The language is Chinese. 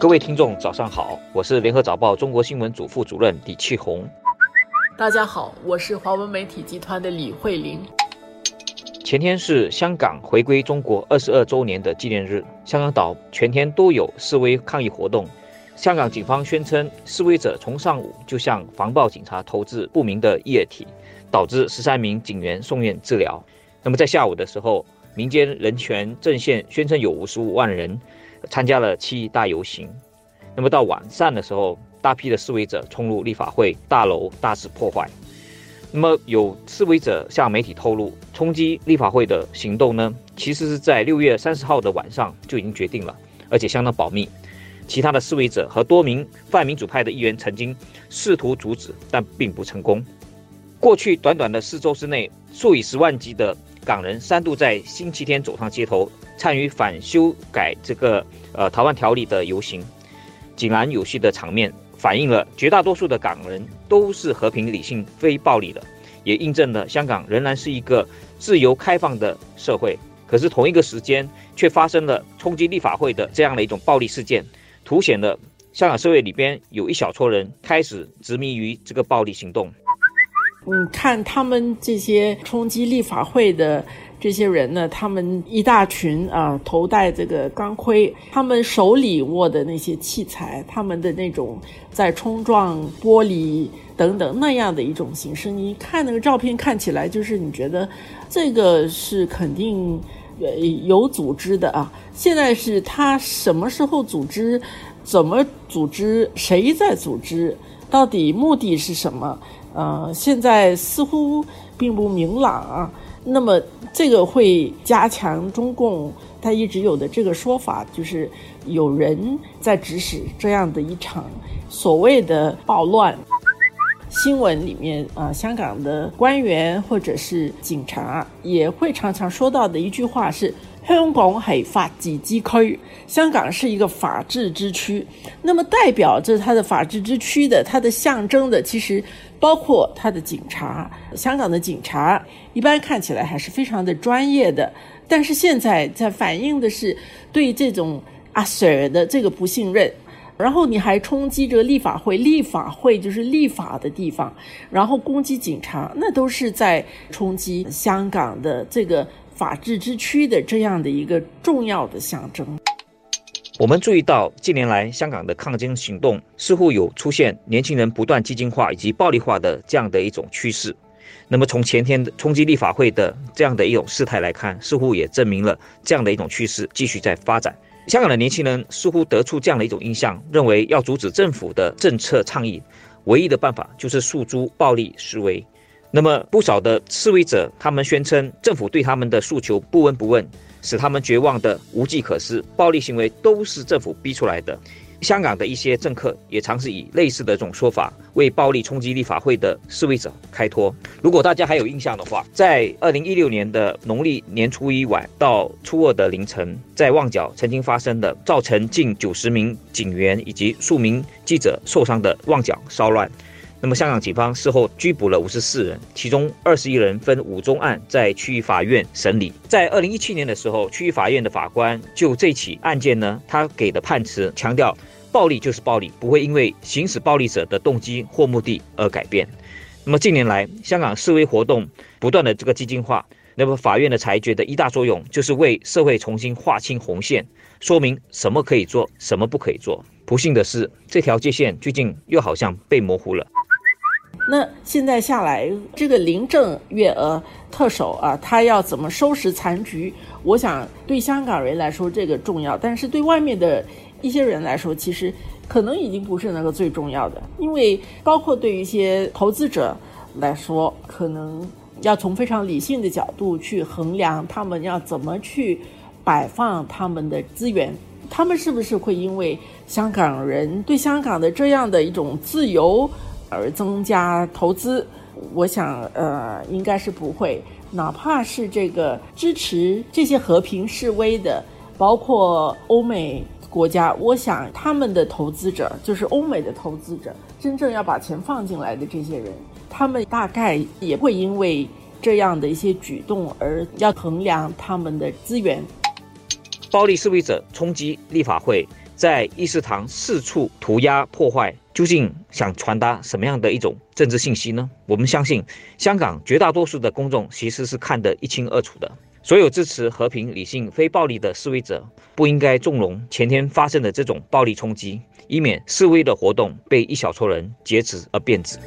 各位听众，早上好，我是联合早报中国新闻组副主任李启红。大家好，我是华文媒体集团的李慧玲。前天是香港回归中国二十二周年的纪念日，香港岛全天都有示威抗议活动。香港警方宣称，示威者从上午就向防暴警察投掷不明的液体，导致十三名警员送院治疗。那么在下午的时候，民间人权阵线宣称有五十五万人。参加了七一大游行，那么到晚上的时候，大批的示威者冲入立法会大楼，大肆破坏。那么有示威者向媒体透露，冲击立法会的行动呢，其实是在六月三十号的晚上就已经决定了，而且相当保密。其他的示威者和多名泛民主派的议员曾经试图阻止，但并不成功。过去短短的四周之内，数以十万计的港人三度在星期天走上街头。参与反修改这个呃逃犯条例的游行，井然有序的场面，反映了绝大多数的港人都是和平理性、非暴力的，也印证了香港仍然是一个自由开放的社会。可是同一个时间，却发生了冲击立法会的这样的一种暴力事件，凸显了香港社会里边有一小撮人开始执迷于这个暴力行动。嗯，看他们这些冲击立法会的。这些人呢，他们一大群啊，头戴这个钢盔，他们手里握的那些器材，他们的那种在冲撞玻璃等等那样的一种形式，你看那个照片，看起来就是你觉得这个是肯定呃有组织的啊。现在是他什么时候组织，怎么组织，谁在组织，到底目的是什么？呃，现在似乎并不明朗啊。那么，这个会加强中共他一直有的这个说法，就是有人在指使这样的一场所谓的暴乱。新闻里面啊，香港的官员或者是警察也会常常说到的一句话是。香港系法治之区，香港是一个法治之区。那么代表着它的法治之区的，它的象征的，其实包括它的警察。香港的警察一般看起来还是非常的专业的，但是现在在反映的是对这种阿 Sir 的这个不信任。然后你还冲击这个立法会，立法会就是立法的地方，然后攻击警察，那都是在冲击香港的这个。法治之区的这样的一个重要的象征。我们注意到，近年来香港的抗争行动似乎有出现年轻人不断激进化以及暴力化的这样的一种趋势。那么，从前天的冲击立法会的这样的一种事态来看，似乎也证明了这样的一种趋势继续在发展。香港的年轻人似乎得出这样的一种印象，认为要阻止政府的政策倡议，唯一的办法就是诉诸暴力示威。那么不少的示威者，他们宣称政府对他们的诉求不闻不问，使他们绝望的无计可施，暴力行为都是政府逼出来的。香港的一些政客也尝试以类似的这种说法为暴力冲击立法会的示威者开脱。如果大家还有印象的话，在二零一六年的农历年初一晚到初二的凌晨，在旺角曾经发生的造成近九十名警员以及数名记者受伤的旺角骚乱。那么，香港警方事后拘捕了五十四人，其中二十一人分五宗案在区域法院审理。在二零一七年的时候，区域法院的法官就这起案件呢，他给的判词强调，暴力就是暴力，不会因为行使暴力者的动机或目的而改变。那么近年来，香港示威活动不断的这个激进化，那么法院的裁决的一大作用就是为社会重新划清红线，说明什么可以做，什么不可以做。不幸的是，这条界限最近又好像被模糊了。那现在下来，这个林郑月娥特首啊，他要怎么收拾残局？我想对香港人来说这个重要，但是对外面的一些人来说，其实可能已经不是那个最重要的。因为包括对于一些投资者来说，可能要从非常理性的角度去衡量他们要怎么去摆放他们的资源，他们是不是会因为香港人对香港的这样的一种自由？而增加投资，我想，呃，应该是不会。哪怕是这个支持这些和平示威的，包括欧美国家，我想他们的投资者，就是欧美的投资者，真正要把钱放进来的这些人，他们大概也会因为这样的一些举动而要衡量他们的资源。暴力示威者冲击立法会。在议事堂四处涂鸦破坏，究竟想传达什么样的一种政治信息呢？我们相信，香港绝大多数的公众其实是看得一清二楚的。所有支持和平、理性、非暴力的示威者，不应该纵容前天发生的这种暴力冲击，以免示威的活动被一小撮人劫持而变质。